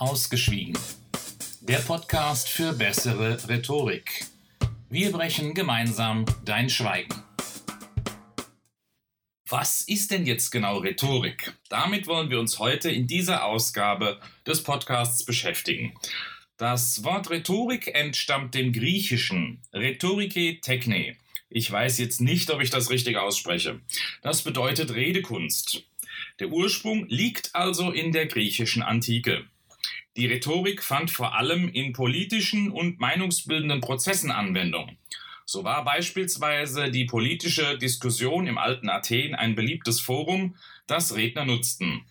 Ausgeschwiegen. Der Podcast für bessere Rhetorik. Wir brechen gemeinsam dein Schweigen. Was ist denn jetzt genau Rhetorik? Damit wollen wir uns heute in dieser Ausgabe des Podcasts beschäftigen. Das Wort Rhetorik entstammt dem Griechischen Rhetorike techne. Ich weiß jetzt nicht, ob ich das richtig ausspreche. Das bedeutet Redekunst. Der Ursprung liegt also in der griechischen Antike. Die Rhetorik fand vor allem in politischen und meinungsbildenden Prozessen Anwendung. So war beispielsweise die politische Diskussion im alten Athen ein beliebtes Forum, das Redner nutzten.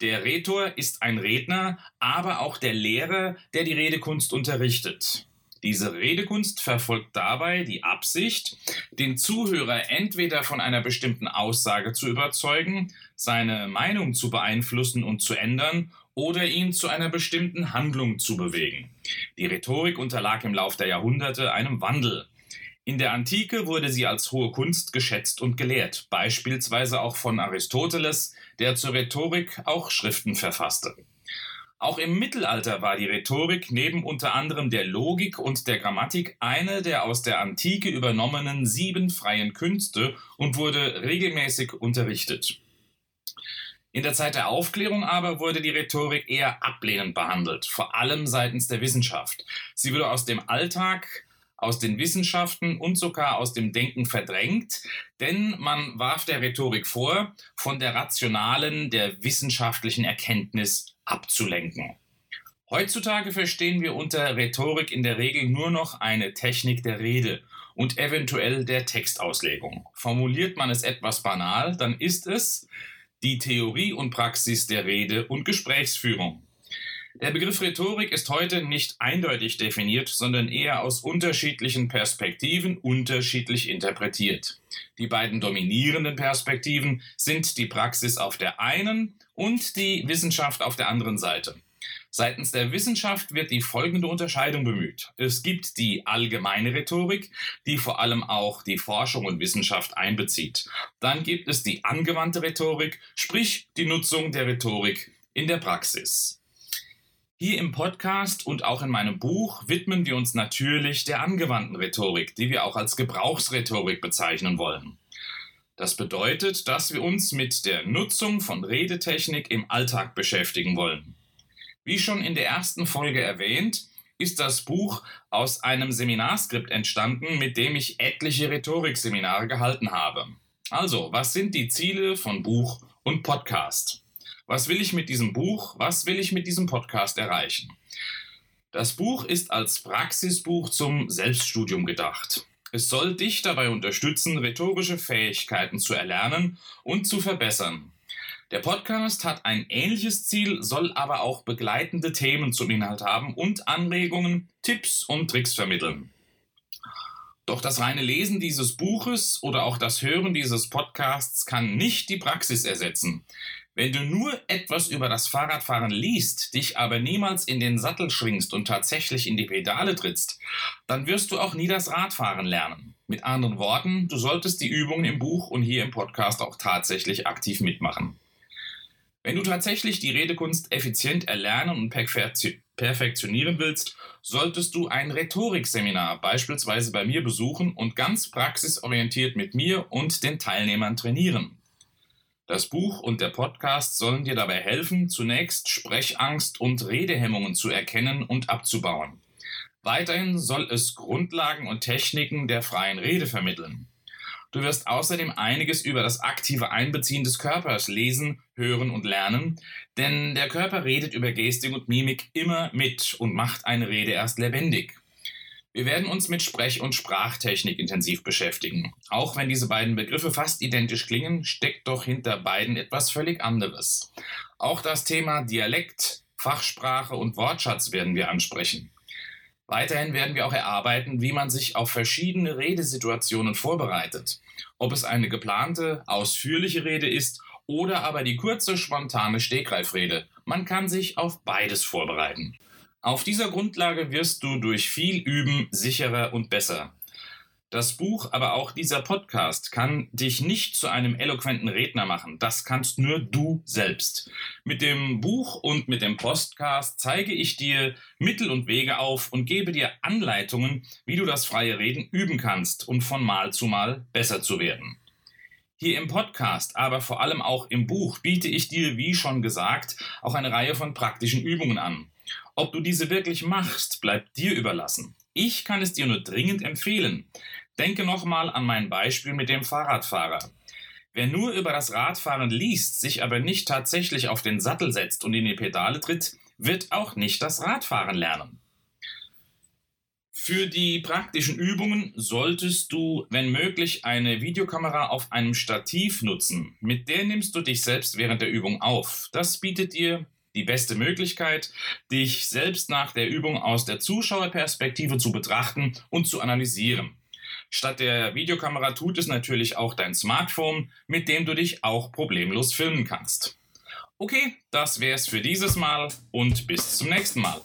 Der Rhetor ist ein Redner, aber auch der Lehrer, der die Redekunst unterrichtet. Diese Redekunst verfolgt dabei die Absicht, den Zuhörer entweder von einer bestimmten Aussage zu überzeugen, seine Meinung zu beeinflussen und zu ändern oder ihn zu einer bestimmten Handlung zu bewegen. Die Rhetorik unterlag im Lauf der Jahrhunderte einem Wandel. In der Antike wurde sie als hohe Kunst geschätzt und gelehrt, beispielsweise auch von Aristoteles, der zur Rhetorik auch Schriften verfasste. Auch im Mittelalter war die Rhetorik neben unter anderem der Logik und der Grammatik eine der aus der Antike übernommenen sieben freien Künste und wurde regelmäßig unterrichtet. In der Zeit der Aufklärung aber wurde die Rhetorik eher ablehnend behandelt, vor allem seitens der Wissenschaft. Sie wurde aus dem Alltag aus den Wissenschaften und sogar aus dem Denken verdrängt, denn man warf der Rhetorik vor, von der rationalen, der wissenschaftlichen Erkenntnis abzulenken. Heutzutage verstehen wir unter Rhetorik in der Regel nur noch eine Technik der Rede und eventuell der Textauslegung. Formuliert man es etwas banal, dann ist es die Theorie und Praxis der Rede und Gesprächsführung. Der Begriff Rhetorik ist heute nicht eindeutig definiert, sondern eher aus unterschiedlichen Perspektiven unterschiedlich interpretiert. Die beiden dominierenden Perspektiven sind die Praxis auf der einen und die Wissenschaft auf der anderen Seite. Seitens der Wissenschaft wird die folgende Unterscheidung bemüht. Es gibt die allgemeine Rhetorik, die vor allem auch die Forschung und Wissenschaft einbezieht. Dann gibt es die angewandte Rhetorik, sprich die Nutzung der Rhetorik in der Praxis. Hier im Podcast und auch in meinem Buch widmen wir uns natürlich der angewandten Rhetorik, die wir auch als Gebrauchsrhetorik bezeichnen wollen. Das bedeutet, dass wir uns mit der Nutzung von Redetechnik im Alltag beschäftigen wollen. Wie schon in der ersten Folge erwähnt, ist das Buch aus einem Seminarskript entstanden, mit dem ich etliche Rhetorikseminare gehalten habe. Also, was sind die Ziele von Buch und Podcast? Was will ich mit diesem Buch? Was will ich mit diesem Podcast erreichen? Das Buch ist als Praxisbuch zum Selbststudium gedacht. Es soll dich dabei unterstützen, rhetorische Fähigkeiten zu erlernen und zu verbessern. Der Podcast hat ein ähnliches Ziel, soll aber auch begleitende Themen zum Inhalt haben und Anregungen, Tipps und Tricks vermitteln. Doch das reine Lesen dieses Buches oder auch das Hören dieses Podcasts kann nicht die Praxis ersetzen. Wenn du nur etwas über das Fahrradfahren liest, dich aber niemals in den Sattel schwingst und tatsächlich in die Pedale trittst, dann wirst du auch nie das Radfahren lernen. Mit anderen Worten, du solltest die Übungen im Buch und hier im Podcast auch tatsächlich aktiv mitmachen. Wenn du tatsächlich die Redekunst effizient erlernen und perfektionieren willst, solltest du ein Rhetorikseminar beispielsweise bei mir besuchen und ganz praxisorientiert mit mir und den Teilnehmern trainieren. Das Buch und der Podcast sollen dir dabei helfen, zunächst Sprechangst und Redehemmungen zu erkennen und abzubauen. Weiterhin soll es Grundlagen und Techniken der freien Rede vermitteln. Du wirst außerdem einiges über das aktive Einbeziehen des Körpers lesen, hören und lernen, denn der Körper redet über Gestik und Mimik immer mit und macht eine Rede erst lebendig. Wir werden uns mit Sprech- und Sprachtechnik intensiv beschäftigen. Auch wenn diese beiden Begriffe fast identisch klingen, steckt doch hinter beiden etwas völlig anderes. Auch das Thema Dialekt, Fachsprache und Wortschatz werden wir ansprechen. Weiterhin werden wir auch erarbeiten, wie man sich auf verschiedene Redesituationen vorbereitet. Ob es eine geplante, ausführliche Rede ist oder aber die kurze, spontane Stegreifrede. Man kann sich auf beides vorbereiten. Auf dieser Grundlage wirst du durch viel Üben sicherer und besser. Das Buch, aber auch dieser Podcast kann dich nicht zu einem eloquenten Redner machen. Das kannst nur du selbst. Mit dem Buch und mit dem Podcast zeige ich dir Mittel und Wege auf und gebe dir Anleitungen, wie du das freie Reden üben kannst, um von Mal zu Mal besser zu werden. Hier im Podcast, aber vor allem auch im Buch biete ich dir, wie schon gesagt, auch eine Reihe von praktischen Übungen an. Ob du diese wirklich machst, bleibt dir überlassen. Ich kann es dir nur dringend empfehlen. Denke nochmal an mein Beispiel mit dem Fahrradfahrer. Wer nur über das Radfahren liest, sich aber nicht tatsächlich auf den Sattel setzt und in die Pedale tritt, wird auch nicht das Radfahren lernen. Für die praktischen Übungen solltest du, wenn möglich, eine Videokamera auf einem Stativ nutzen. Mit der nimmst du dich selbst während der Übung auf. Das bietet dir die beste Möglichkeit, dich selbst nach der Übung aus der Zuschauerperspektive zu betrachten und zu analysieren. Statt der Videokamera tut es natürlich auch dein Smartphone, mit dem du dich auch problemlos filmen kannst. Okay, das wär's für dieses Mal und bis zum nächsten Mal.